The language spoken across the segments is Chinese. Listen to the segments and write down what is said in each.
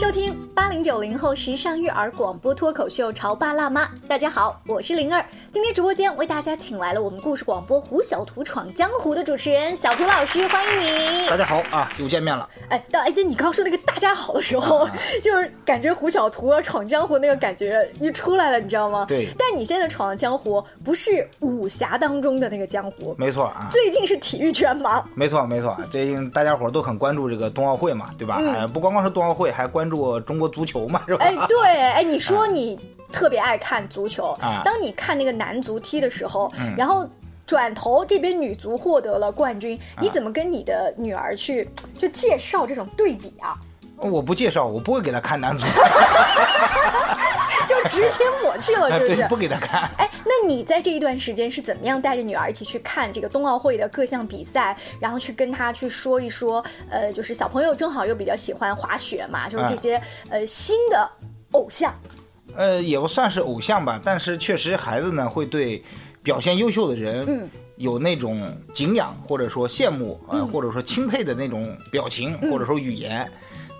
收听八零九零后时尚育儿广播脱口秀《潮爸辣妈》。大家好，我是灵儿。今天直播间为大家请来了我们故事广播《胡小图闯江湖》的主持人小图老师，欢迎你。大家好啊，又见面了。哎，到哎，对你刚刚说那个大家好的时候，就是感觉胡小图要闯江湖那个感觉就出来了，你知道吗？对。但你现在闯的江湖不是武侠当中的那个江湖，没错啊。最近是体育圈吗？没错没错，最近大家伙都很关注这个冬奥会嘛，对吧？哎，不光光是冬奥会，还关注中国足球嘛，是吧？哎，对，哎，你说你。特别爱看足球啊！当你看那个男足踢的时候，然后转头这边女足获得了冠军，你怎么跟你的女儿去就介绍这种对比啊？我不介绍，我不会给她看男足，就直接抹去了，是不是？不给她看。哎，那你在这一段时间是怎么样带着女儿一起去看这个冬奥会的各项比赛，然后去跟她去说一说？呃，就是小朋友正好又比较喜欢滑雪嘛，就是这些呃新的偶像。呃，也不算是偶像吧，但是确实孩子呢会对表现优秀的人有那种敬仰，或者说羡慕啊，或者说钦佩的那种表情，或者说语言。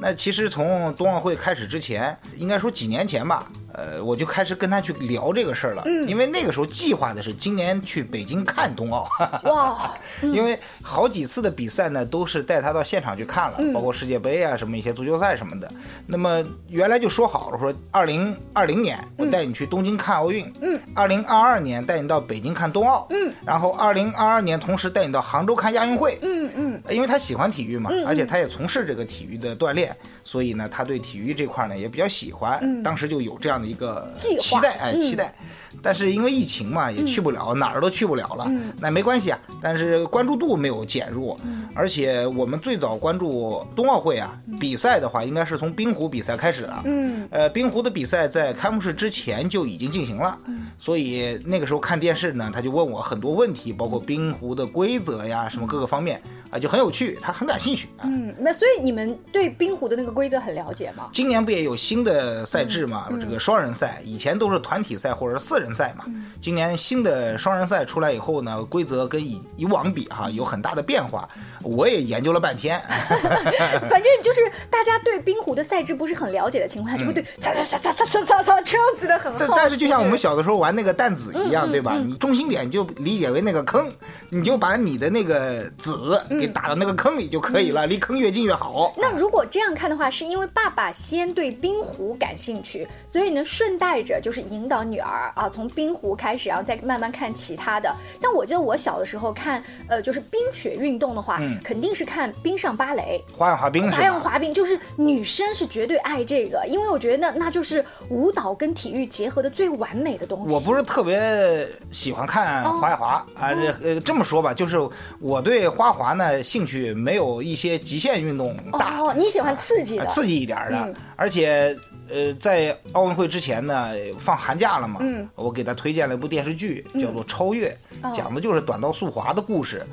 那其实从冬奥会开始之前，应该说几年前吧。呃，我就开始跟他去聊这个事儿了，因为那个时候计划的是今年去北京看冬奥。哇！因为好几次的比赛呢，都是带他到现场去看了，包括世界杯啊，什么一些足球赛什么的。那么原来就说好了，说二零二零年我带你去东京看奥运，嗯，二零二二年带你到北京看冬奥，嗯，然后二零二二年同时带你到杭州看亚运会，嗯嗯，因为他喜欢体育嘛，而且他也从事这个体育的锻炼，所以呢，他对体育这块呢也比较喜欢，当时就有这样的。一个期待哎，期待，但是因为疫情嘛，也去不了，哪儿都去不了了。那没关系啊，但是关注度没有减弱，而且我们最早关注冬奥会啊比赛的话，应该是从冰壶比赛开始的。嗯，呃，冰壶的比赛在开幕式之前就已经进行了，所以那个时候看电视呢，他就问我很多问题，包括冰壶的规则呀，什么各个方面啊，就很有趣，他很感兴趣。啊嗯，那所以你们对冰壶的那个规则很了解吗？今年不也有新的赛制嘛？这个双。人赛以前都是团体赛或者是四人赛嘛，今年新的双人赛出来以后呢，规则跟以以往比哈有很大的变化。我也研究了半天，反正就是大家对冰壶的赛制不是很了解的情况下，就会对擦擦擦擦擦擦擦擦这样子的很好。但是就像我们小的时候玩那个弹子一样，对吧？你中心点就理解为那个坑，你就把你的那个子给打到那个坑里就可以了，离坑越近越好。那如果这样看的话，是因为爸爸先对冰壶感兴趣，所以呢？顺带着就是引导女儿啊，从冰壶开始，然后再慢慢看其他的。像我记得我小的时候看，呃，就是冰雪运动的话，肯定是看冰上芭蕾、花样滑冰。花样滑冰就是女生是绝对爱这个，因为我觉得那那就是舞蹈跟体育结合的最完美的东西。我不是特别喜欢看花样滑啊，这呃这么说吧，就是我对花滑呢兴趣没有一些极限运动大。哦，你喜欢刺激的，刺激一点的，而且。呃，在奥运会之前呢，放寒假了嘛，嗯，我给他推荐了一部电视剧，叫做《超越》，讲的就是短道速滑的故事。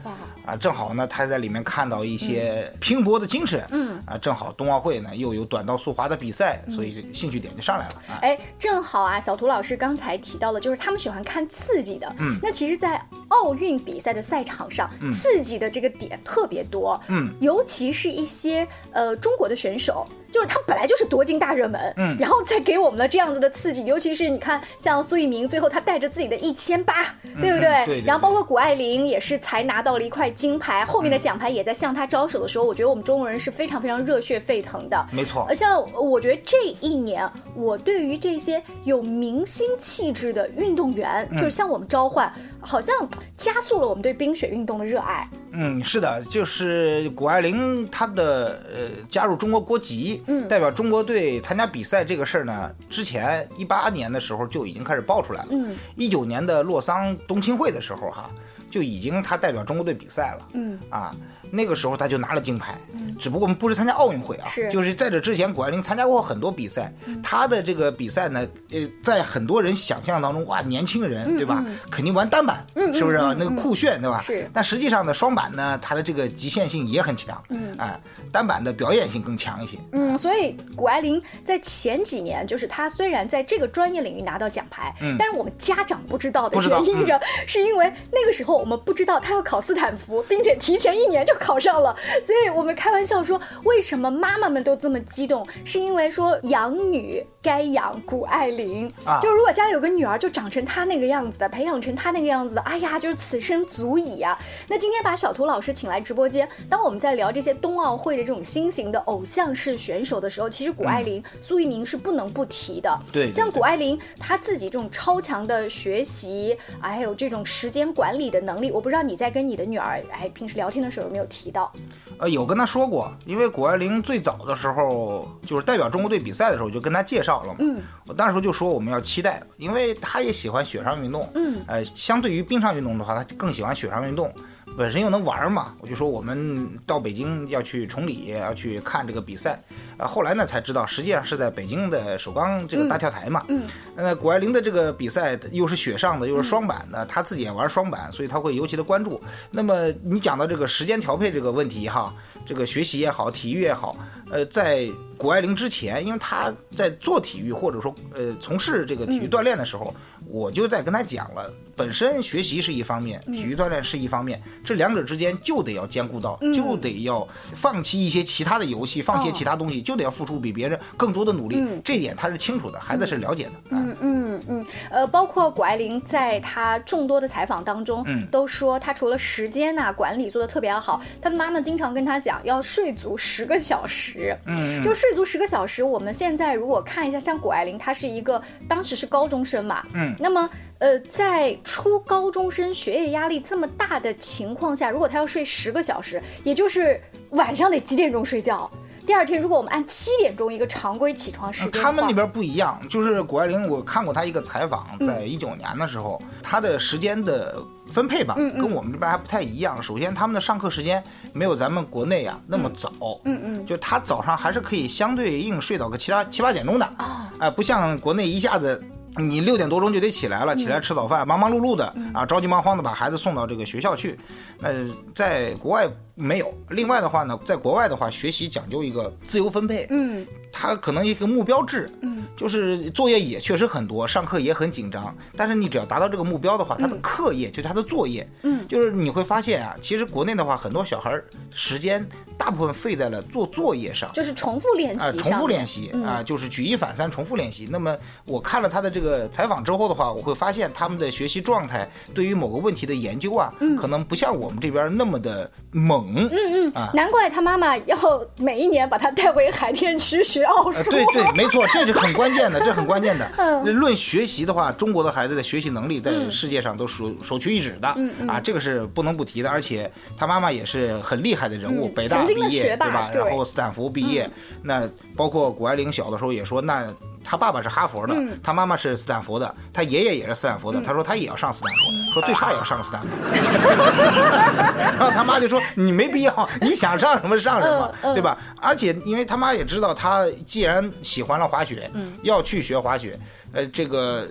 啊，正好呢，他在里面看到一些拼搏的精神。嗯，啊，正好冬奥会呢又有短道速滑的比赛，所以兴趣点就上来了。哎，正好啊，小图老师刚才提到了，就是他们喜欢看刺激的。嗯，那其实，在奥运比赛的赛场上，刺激的这个点特别多。嗯，尤其是一些呃中国的选手。就是他本来就是夺金大热门，嗯，然后再给我们了这样子的刺激，尤其是你看，像苏翊鸣最后他带着自己的一千八，对不对？对。然后包括谷爱凌也是才拿到了一块金牌，后面的奖牌也在向他招手的时候，我觉得我们中国人是非常非常热血沸腾的。没错。而像我觉得这一年，我对于这些有明星气质的运动员，就是向我们召唤。好像加速了我们对冰雪运动的热爱。嗯，是的，就是谷爱凌她的呃加入中国国籍，嗯，代表中国队参加比赛这个事儿呢，之前一八年的时候就已经开始爆出来了。嗯，一九年的洛桑冬青会的时候哈，就已经他代表中国队比赛了。嗯，啊。那个时候他就拿了金牌，只不过我们不是参加奥运会啊，是就是在这之前，谷爱凌参加过很多比赛。她的这个比赛呢，呃，在很多人想象当中，哇，年轻人对吧？肯定玩单板，是不是啊？那个酷炫对吧？是。但实际上呢，双板呢，它的这个极限性也很强，嗯，啊，单板的表演性更强一些。嗯，所以谷爱凌在前几年，就是她虽然在这个专业领域拿到奖牌，嗯，但是我们家长不知道的原因着，是因为那个时候我们不知道他要考斯坦福，并且提前一年就考上了，所以我们开玩笑说，为什么妈妈们都这么激动？是因为说养女该养谷爱凌啊，就如果家里有个女儿就长成她那个样子的，培养成她那个样子的，哎呀，就是此生足矣啊。那今天把小图老师请来直播间，当我们在聊这些冬奥会的这种新型的偶像式选手的时候，其实谷爱凌、苏翊鸣是不能不提的。对，像谷爱凌她自己这种超强的学习，还有这种时间管理的能力，我不知道你在跟你的女儿哎平时聊天的时候有没有提到？呃，有跟她说过，因为谷爱凌最早的时候就是代表中国队比赛的时候，就跟她介绍了嘛。嗯，我当时候就说我们要期待，因为她也喜欢雪上运动。嗯，呃，相对于冰上运动的话，她更喜欢雪上运动。本身又能玩嘛，我就说我们到北京要去崇礼，要去看这个比赛。啊，后来呢才知道，实际上是在北京的首钢这个大跳台嘛。嗯。那谷爱凌的这个比赛又是雪上的，又是双板的，她自己也玩双板，所以她会尤其的关注。那么你讲到这个时间调配这个问题哈，这个学习也好，体育也好，呃，在谷爱凌之前，因为她在做体育或者说呃从事这个体育锻炼的时候。我就在跟她讲了，本身学习是一方面，体育锻炼是一方面，这两者之间就得要兼顾到，就得要放弃一些其他的游戏，放弃其他东西，就得要付出比别人更多的努力。这一点他是清楚的，孩子是了解的。嗯嗯嗯，呃，包括谷爱凌在他众多的采访当中，都说她除了时间呐管理做的特别好，她的妈妈经常跟她讲要睡足十个小时。嗯，就睡足十个小时。我们现在如果看一下，像谷爱凌，她是一个当时是高中生嘛。嗯。那么，呃，在初高中生学业压力这么大的情况下，如果他要睡十个小时，也就是晚上得几点钟睡觉？第二天，如果我们按七点钟一个常规起床时间，他们那边不一样。就是谷爱凌，我看过他一个采访，在一九年的时候，他的时间的分配吧，跟我们这边还不太一样。首先，他们的上课时间没有咱们国内啊那么早，嗯嗯，就他早上还是可以相对应睡到个七八七八点钟的啊，哎，不像国内一下子。你六点多钟就得起来了，起来吃早饭，忙忙碌碌的啊，着急忙慌的把孩子送到这个学校去。那在国外没有。另外的话呢，在国外的话，学习讲究一个自由分配。嗯。他可能一个目标制，嗯，就是作业也确实很多，上课也很紧张。但是你只要达到这个目标的话，他的课业就是他的作业，嗯，就是你会发现啊，其实国内的话，很多小孩时间大部分费在了做作业上，就是重复练习啊，重复练习啊，就是举一反三，重复练习。那么我看了他的这个采访之后的话，我会发现他们的学习状态对于某个问题的研究啊，可能不像我们这边那么的猛，嗯嗯。啊，难怪他妈妈要每一年把他带回海淀区学。对对，没错，这是很关键的，这很关键的。论学习的话，中国的孩子的学习能力在世界上都首首屈一指的啊，这个是不能不提的。而且他妈妈也是很厉害的人物，北大毕业对吧？然后斯坦福毕业，那包括谷爱凌小的时候也说那。他爸爸是哈佛的，他妈妈是斯坦福的，他爷爷也是斯坦福的。他说他也要上斯坦福，说最差也要上斯坦福。然后他妈就说你没必要，你想上什么上什么，对吧？而且因为他妈也知道他既然喜欢了滑雪，要去学滑雪，呃，这个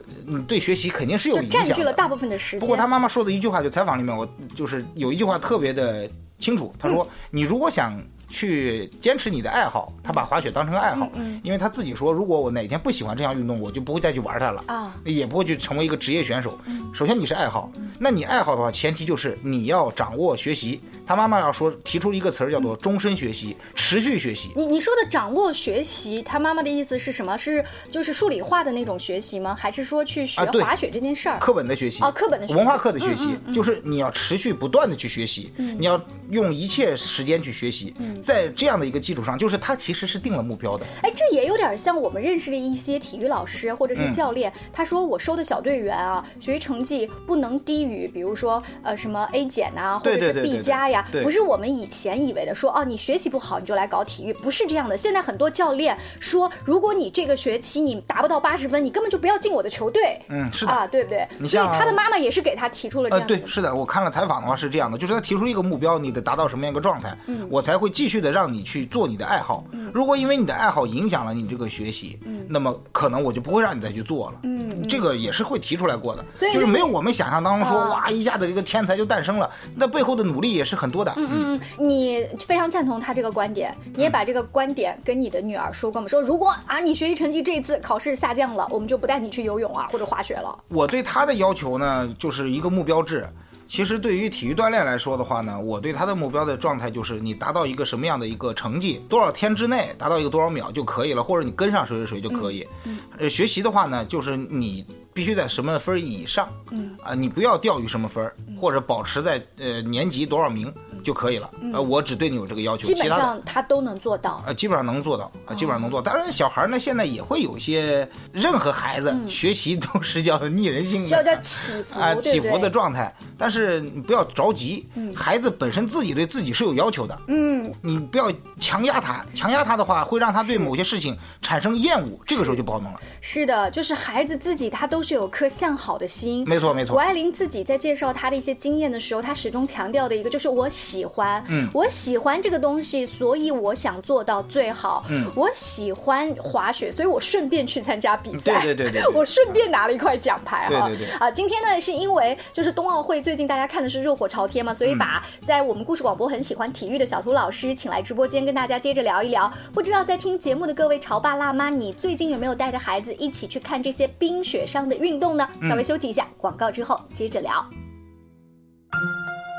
对学习肯定是有影响。占据了大部分的时间。不过他妈妈说的一句话，就采访里面我就是有一句话特别的清楚，他说你如果想。去坚持你的爱好，他把滑雪当成爱好，因为他自己说，如果我哪天不喜欢这项运动，我就不会再去玩它了啊，也不会去成为一个职业选手。首先你是爱好，那你爱好的话，前提就是你要掌握学习。他妈妈要说提出一个词儿叫做终身学习，持续学习。你你说的掌握学习，他妈妈的意思是什么？是就是数理化的那种学习吗？还是说去学滑雪这件事儿？课本的学习啊，课本的文化课的学习，就是你要持续不断的去学习，你要用一切时间去学习。在这样的一个基础上，就是他其实是定了目标的。哎，这也有点像我们认识的一些体育老师或者是教练，他说我收的小队员啊，学习成绩不能低于，比如说呃什么 A 减呐，或者是 B 加呀，不是我们以前以为的说哦，你学习不好你就来搞体育，不是这样的。现在很多教练说，如果你这个学期你达不到八十分，你根本就不要进我的球队。嗯，是的啊，对不对？所以他的妈妈也是给他提出了这样。对，是的，我看了采访的话是这样的，就是他提出一个目标，你得达到什么样一个状态，我才会继续的让你。你去做你的爱好，如果因为你的爱好影响了你这个学习，那么可能我就不会让你再去做了。嗯，这个也是会提出来过的，就是没有我们想象当中说哇一下子这个天才就诞生了，那背后的努力也是很多的。嗯嗯，你非常赞同他这个观点，你也把这个观点跟你的女儿说过吗？说如果啊你学习成绩这次考试下降了，我们就不带你去游泳啊或者滑雪了。我对他的要求呢，就是一个目标制。其实对于体育锻炼来说的话呢，我对他的目标的状态就是你达到一个什么样的一个成绩，多少天之内达到一个多少秒就可以了，或者你跟上谁谁谁就可以。嗯，呃，学习的话呢，就是你必须在什么分以上，嗯啊，你不要掉于什么分，或者保持在呃年级多少名就可以了。呃，我只对你有这个要求，基本上他都能做到。呃，基本上能做到，啊，基本上能做。当然，小孩呢，现在也会有一些，任何孩子学习都是叫逆人性，叫叫起伏啊，起伏的？状态。但是你不要着急，孩子本身自己对自己是有要求的，嗯，你不要强压他，强压他的话会让他对某些事情产生厌恶，这个时候就不好弄了。是的，就是孩子自己他都是有颗向好的心。没错，没错。谷爱凌自己在介绍他的一些经验的时候，他始终强调的一个就是我喜欢，嗯我喜欢这个东西，所以我想做到最好。嗯我喜欢滑雪，所以我顺便去参加比赛。对对对 我顺便拿了一块奖牌哈。对对对啊，今天呢是因为就是冬奥会最近大家看的是热火朝天嘛，所以嗯把在我们故事广播很喜欢体育的小图老师请来直播间跟大家接着聊一聊。不知道在听节目的各位潮爸辣妈，你最近有没有带着孩子一起去看这些冰雪上的运动呢？嗯稍微休息一下，广告之后接着聊。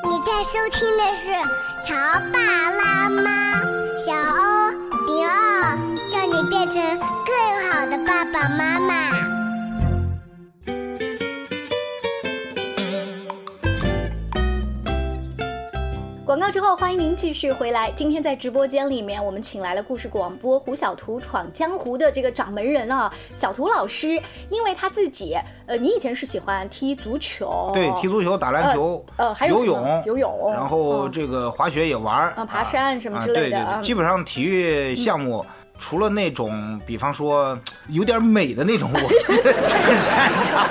你在收听的是《乔爸拉妈》，小欧零二，叫你变成更好的爸爸妈妈。广告之后，欢迎您继续回来。今天在直播间里面，我们请来了故事广播《胡小图闯江湖》的这个掌门人啊，小图老师。因为他自己，呃，你以前是喜欢踢足球，对，踢足球、打篮球、呃，还有游泳、游泳，然后嗯这个滑雪也玩嗯啊爬山什么之类的啊啊对对对，基本上体育项目。除了那种，比方说有点美的那种，我 很擅长，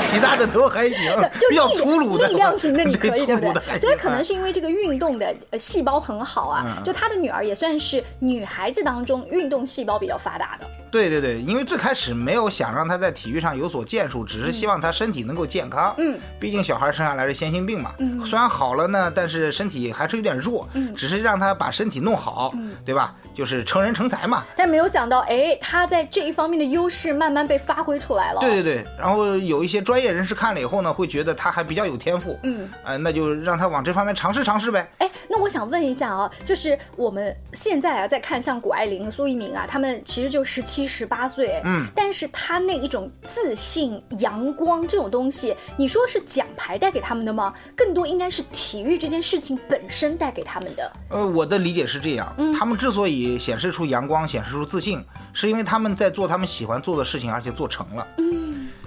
其他的都还行。就比较力粗鲁的，力量型的你 可以，对不对？所以可能是因为这个运动的呃细胞很好啊，嗯就他的女儿也算是女孩子当中运动细胞比较发达的。对对对，因为最开始没有想让他在体育上有所建树，只是希望他身体能够健康。嗯，毕竟小孩生下来是先心病嘛。嗯虽然好了呢，但是身体还是有点弱。嗯只是让他把身体弄好，嗯对吧？就是成人成才嘛。但没有想到，哎，他在这一方面的优势慢慢被发挥出来了。对对对，然后有一些专业人士看了以后呢，会觉得他还比较有天赋。嗯，呃，那就让他往这方面尝试尝试呗。哎，那我想问一下啊，就是我们现在啊，在看像谷爱凌、苏一鸣啊，他们其实就十七、十八岁，嗯，但是他那一种自信、阳光这种东西，你说是奖牌带给他们的吗？更多应该是体育这件事情本身带给他们的。呃，我的理解是这样，嗯他们之所以显示出阳光、显示出自信，是因为他们在做他们喜欢做的事情，而且做成了。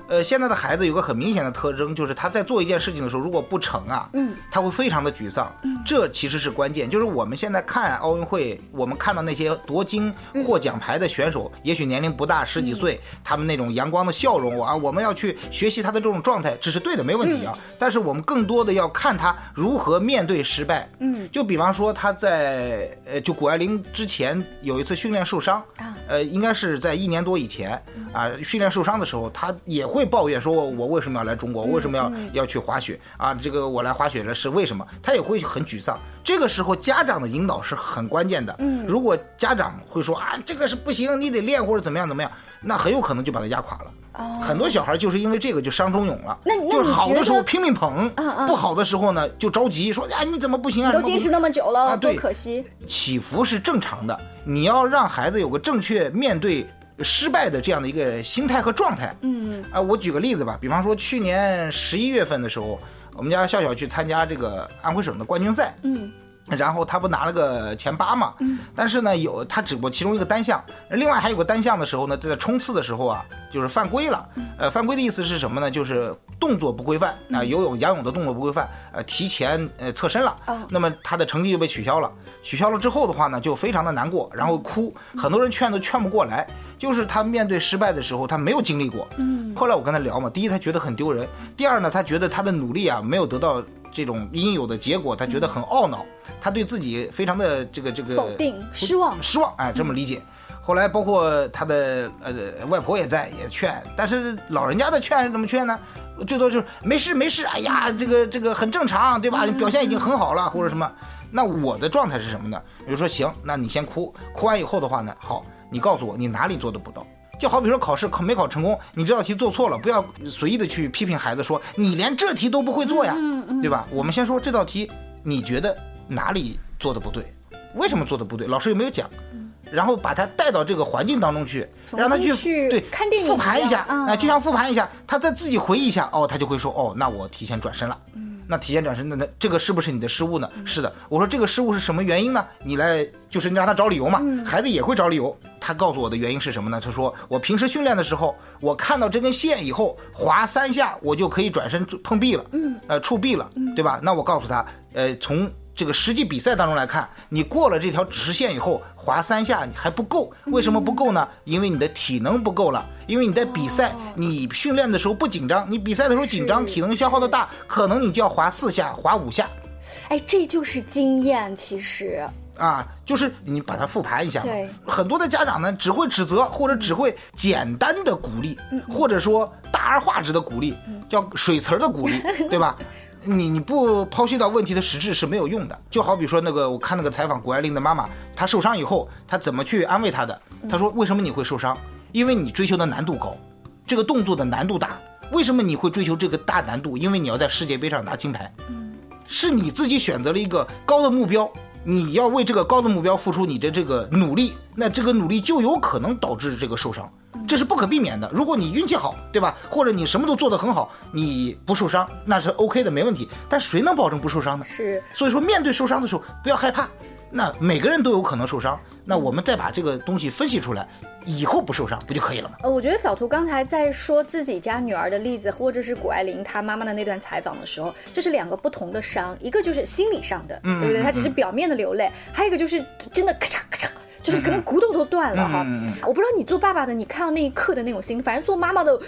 呃，现在的孩子有个很明显的特征，就是他在做一件事情的时候，如果不成啊，嗯，他会非常的沮丧。嗯这其实是关键。就是我们现在看奥运会，我们看到那些夺金获奖牌的选手，也许年龄不大，十几岁，他们那种阳光的笑容啊，我们要去学习他的这种状态，这是对的，没问题啊。但是我们更多的要看他如何面对失败。嗯就比方说他在呃，就谷爱凌之前有一次训练受伤，啊呃，应该是在一年多以前啊，训练受伤的时候，他也会抱怨说，我为什么要来中国？我为什么要要去滑雪啊？这个我来滑雪了是为什么？他也会很沮丧。这个时候家长的引导是很关键的。嗯如果家长会说啊，这个是不行，你得练或者怎么样怎么样，那很有可能就把他压垮了。哦很多小孩就是因为这个就伤中勇了。那那就是你觉好的时候拼命捧，嗯嗯不好的时候呢就着急说，哎，你怎么不行啊？都坚持那么久了，多啊对可惜。起伏是正常的，你要让孩子有个正确面对失败的这样的一个心态和状态。嗯。啊，我举个例子吧，比方说去年十一月份的时候，我们家笑笑去参加这个安徽省的冠军赛，嗯。然后他不拿了个前八嘛，嗯。但是呢有他只不过其中一个单项，另外还有个单项的时候呢，在冲刺的时候啊，就是犯规了。呃，犯规的意思是什么呢？就是动作不规范啊、游泳、仰泳的动作不规范，呃，提前呃侧身了，哦。那么他的成绩就被取消了。取消了之后的话呢，就非常的难过，然后哭，很多人劝都劝不过来。就是他面对失败的时候，他没有经历过。嗯后来我跟他聊嘛，第一他觉得很丢人，第二呢，他觉得他的努力啊没有得到这种应有的结果，他觉得很懊恼，他对自己非常的这个这个否定失望失望，哎，这么理解。后来包括他的呃外婆也在也劝，但是老人家的劝是怎么劝呢？最多就是没事没事，哎呀，这个这个很正常，对吧？表现已经很好了，或者什么。那我的状态是什么呢？比如说行，那你先哭，哭完以后的话呢，好，你告诉我你哪里做的不到。就好比说考试考没考成功，你这道题做错了，不要随意的去批评孩子说你连这题都不会做呀，对吧？我们先说这道题，你觉得哪里做的不对？为什么做的不对？老师有没有讲？然后把他带到这个环境当中去，让他去对看电影复盘一下，啊，就像复盘一下，他再自己回忆一下，哦，他就会说，哦，那我提前转身了。那提前转身的那这个是不是你的失误呢？是的，我说这个失误是什么原因呢？你来就是你让他找理由嘛，孩子也会找理由。他告诉我的原因是什么呢？他说我平时训练的时候，我看到这根线以后划三下，我就可以转身碰壁了，嗯，呃触壁了，对吧？那我告诉他，呃从。这个实际比赛当中来看，你过了这条指示线以后，滑三下你还不够，为什么不够呢？因为你的体能不够了。因为你在比赛，你训练的时候不紧张，你比赛的时候紧张，体能消耗的大，可能你就要滑四下，滑五下。哎，这就是经验，其实啊，就是你把它复盘一下嘛。很多的家长呢，只会指责，或者只会简单的鼓励，或者说大而化之的鼓励，叫水词儿的鼓励，对吧？你你不剖析到问题的实质是没有用的，就好比说那个我看那个采访谷爱凌的妈妈，她受伤以后，她怎么去安慰她的？她说为什么你会受伤？因为你追求的难度高，这个动作的难度大。为什么你会追求这个大难度？因为你要在世界杯上拿金牌，是你自己选择了一个高的目标，你要为这个高的目标付出你的这个努力，那这个努力就有可能导致这个受伤。这是不可避免的。如果你运气好，对吧？或者你什么都做得很好，你不受伤，那是 OK 的，没问题。但谁能保证不受伤呢？是。所以说，面对受伤的时候，不要害怕。那每个人都有可能受伤，那我们再把这个东西分析出来，以后不受伤不就可以了吗？呃，我觉得小图刚才在说自己家女儿的例子，或者是谷爱凌她妈妈的那段采访的时候，这是两个不同的伤，一个就是心理上的，对不对？她只是表面的流泪，还有一个就是真的咔嚓咔嚓。就是可能骨头都断了哈，我不知道你做爸爸的，你看到那一刻的那种心，反正做妈妈的，我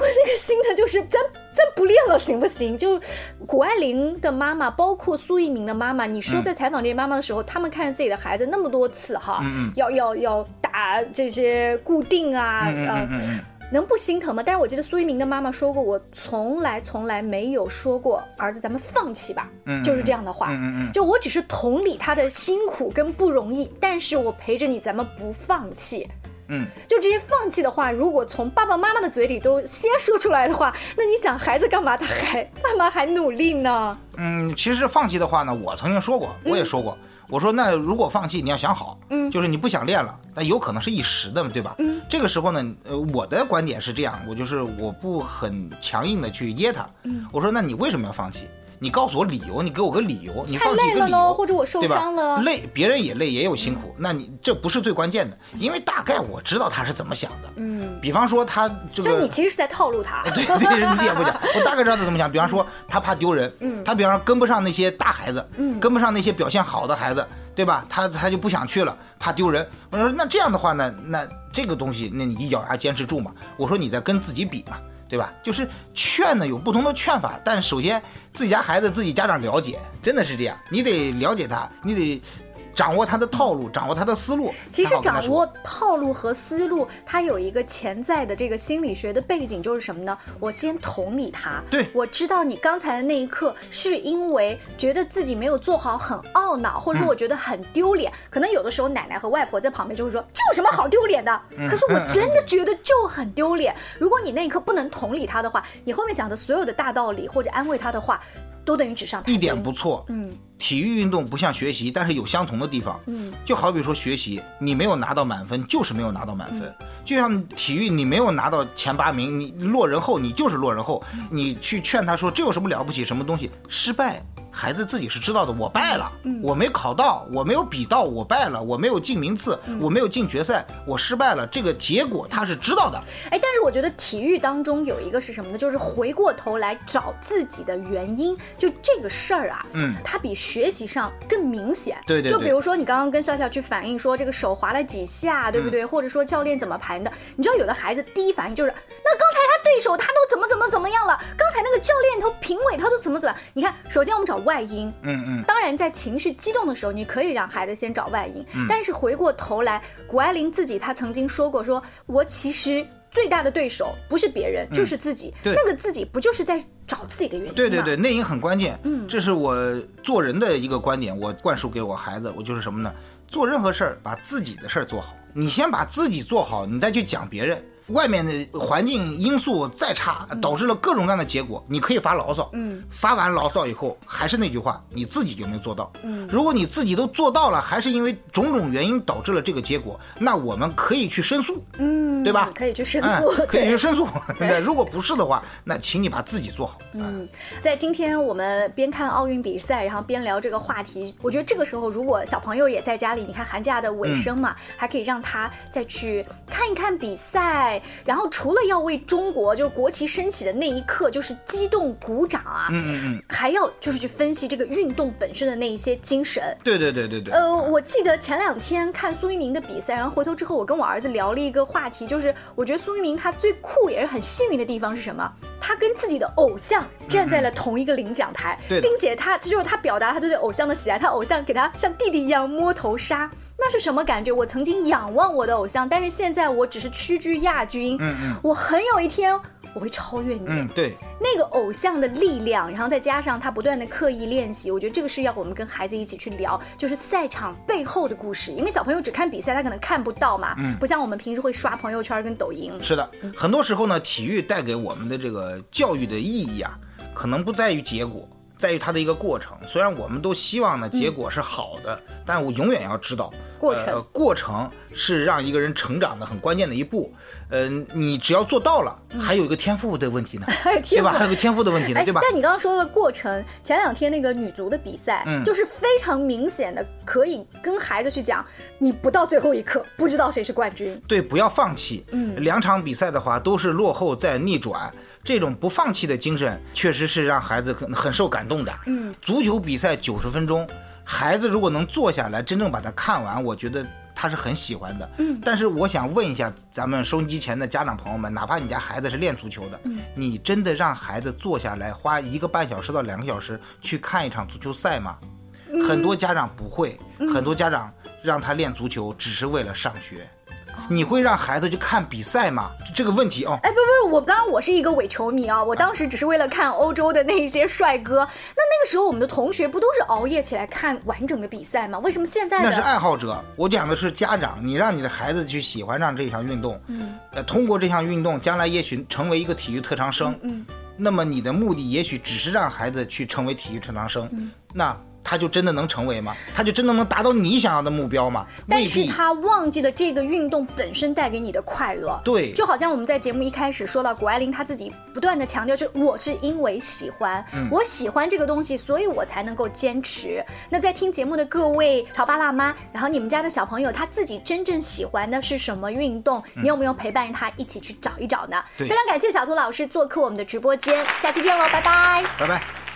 那个心的就是真真不练了行不行？就谷爱凌的妈妈，包括苏一鸣的妈妈，你说在采访这些妈妈的时候，他们看着自己的孩子那么多次哈，要要要打这些固定啊，嗯。能不心疼吗？但是我记得苏一鸣的妈妈说过，我从来从来没有说过儿子咱们放弃吧，就是这样的话，就我只是同理他的辛苦跟不容易，但是我陪着你，咱们不放弃。嗯，就这些放弃的话，如果从爸爸妈妈的嘴里都先说出来的话，那你想孩子干嘛？他还干嘛还努力呢？嗯，其实放弃的话呢，我曾经说过，我也说过。我说，那如果放弃，你要想好，嗯，就是你不想练了，那有可能是一时的，对吧？嗯，这个时候呢，呃，我的观点是这样，我就是我不很强硬的去噎他，嗯，我说，那你为什么要放弃？你告诉我理由，你给我个理由，你放弃个理由，或者我受伤了，累，别人也累，也有辛苦，那你这不是最关键的，因为大概我知道他是怎么想的，嗯，比方说他这个，就你其实是在套路他，对对，你也不讲，我大概知道他怎么想，比方说他怕丢人，嗯，他比方说跟不上那些大孩子，嗯，跟不上那些表现好的孩子，对吧？他他就不想去了，怕丢人。我说那这样的话呢，那这个东西，那你一咬牙坚持住嘛。我说你在跟自己比嘛。对吧？就是劝呢，有不同的劝法，但首先自己家孩子自己家长了解，真的是这样，你得了解他，你得。掌握他的套路，掌握他的思路。其实掌握套路和思路，它有一个潜在的这个心理学的背景，就是什么呢？我先同理他。对，我知道你刚才的那一刻是因为觉得自己没有做好，很懊恼，或者说我觉得很丢脸。可能有的时候奶奶和外婆在旁边就会说：“这有什么好丢脸的？”可是我 真的觉得就很丢脸。如果你那一刻不能同理他的话，你后面讲的所有的大道理或者安慰他的话。都等于纸上谈兵。一点不错。嗯，体育运动不像学习，但是有相同的地方。嗯，就好比说学习，你没有拿到满分，就是没有拿到满分。就像体育，你没有拿到前八名，你落人后，你就是落人后。你去劝他说这有什么了不起？什么东西？失败。孩子自己是知道的，我败了，我没考到，我没有比到，我败了，我没有进名次，我没有进决赛，我失败了，这个结果他是知道的。哎，但是我觉得体育当中有一个是什么呢？就是回过头来找自己的原因，就这个事儿啊，嗯，它比学习上更明显。对对。就比如说你刚刚跟笑笑去反映说这个手滑了几下，对不对？或者说教练怎么盘的？你知道有的孩子第一反应就是，那刚才他对手他都怎么怎么怎么样了？刚才那个教练头评委他都怎么怎么？你看，首先我们找。外因，嗯嗯，当然在情绪激动的时候，你可以让孩子先找外因，但是回过头来，谷爱凌自己她曾经说过，说我其实最大的对手不是别人，就是自己，对那个自己不就是在找自己的原因。对对对，，内因很关键。嗯，这是我做人的一个观点，我灌输给我孩子，我就是什么呢？做任何事儿，把自己的事儿做好。你先把自己做好，你再去讲别人。外面的环境因素再差，导致了各种各样的结果，你可以发牢骚，嗯，发完牢骚以后，还是那句话，你自己有没有做到？嗯，如果你自己都做到了，还是因为种种原因导致了这个结果，那我们可以去申诉，嗯，对吧？可以去申哎诉，可以去申诉。对。如果不是的话，那请你把自己做好。嗯，在今天我们边看奥运比赛，然后边聊这个话题，我觉得这个时候如果小朋友也在家里，你看寒假的尾声嘛，还可以让他再去看一看比赛，然后除了要为中国就是国旗升起的那一刻就是激动鼓掌啊，嗯嗯嗯，还要就是去分析这个运动本身的那一些精神。对对对对对。呃，我记得前两天看苏一鸣的比赛，然后回头之后，我跟我儿子聊了一个话题，就是我觉得苏一鸣他最酷也是很幸运的地方是什么？他跟自己的偶像站在了同一个领奖台，对并且他这就是他表达他对偶像的喜爱，他偶像给他像弟弟一样摸头杀，那是什么感觉？我曾经仰望我的偶像，但是现在我只是屈居亚军，嗯嗯我很有一天我会超越你。嗯，对，那个偶像的力量，然后再加上他不断的刻意练习，我觉得这个是要我们跟孩子一起去聊，就是赛场背后的故事。因为小朋友只看比赛，他可能看不到嘛，嗯不像我们平时会刷朋友圈跟抖音。是的，很多时候呢，体育带给我们的这个教育的意义啊，可能不在于结果，在于它的一个过程。虽然我们都希望呢结果是好的，但我永远要知道过程呃，过程是让一个人成长的很关键的一步。呃，你只要做到了，还有一个天赋的问题呢，对吧？还有个天赋的问题呢，哎，对吧？但你刚刚说的过程，前两天那个女足的比赛，嗯就是非常明显的，可以跟孩子去讲，你不到最后一刻不知道谁是冠军。对，不要放弃。嗯，两场比赛的话都是落后再逆转，这种不放弃的精神，确实是让孩子很很受感动的。嗯，足球比赛九十分钟，孩子如果能坐下来真正把它看完，我觉得他是很喜欢的。嗯，但是我想问一下咱们收音机前的家长朋友们，哪怕你家孩子是练足球的，嗯，你真的让孩子坐下来花一个半小时到两个小时去看一场足球赛吗？很多家长不会，很多家长让他练足球只是为了上学。你会让孩子去看比赛吗？这个问题哦，哎，不不是，我当然我是一个伪球迷啊，我当时只是为了看欧洲的那一些帅哥。那那个时候我们的同学不都是熬夜起来看完整的比赛吗？为什么现在那是？爱好者。我讲的是家长，你让你的孩子去喜欢上这项运动，嗯，呃，通过这项运动，将来也许成为一个体育特长生，嗯，那么你的目的也许只是让孩子去成为体育特长生，嗯那他就真的能成为吗？他就真的能达到你想要的目标吗？但是。他忘记了这个运动本身带给你的快乐。对就好像我们在节目一开始说到，谷爱凌她自己不断的强调，就是我是因为喜欢，嗯我喜欢这个东西，所以我才能够坚持。那在听节目的各位潮爸辣妈，然后你们家的小朋友他自己真正喜欢的是什么运动？你有没有陪伴着他一起去找一找呢？对非常感谢小兔老师做客我们的直播间，下期见喽，拜拜。拜拜。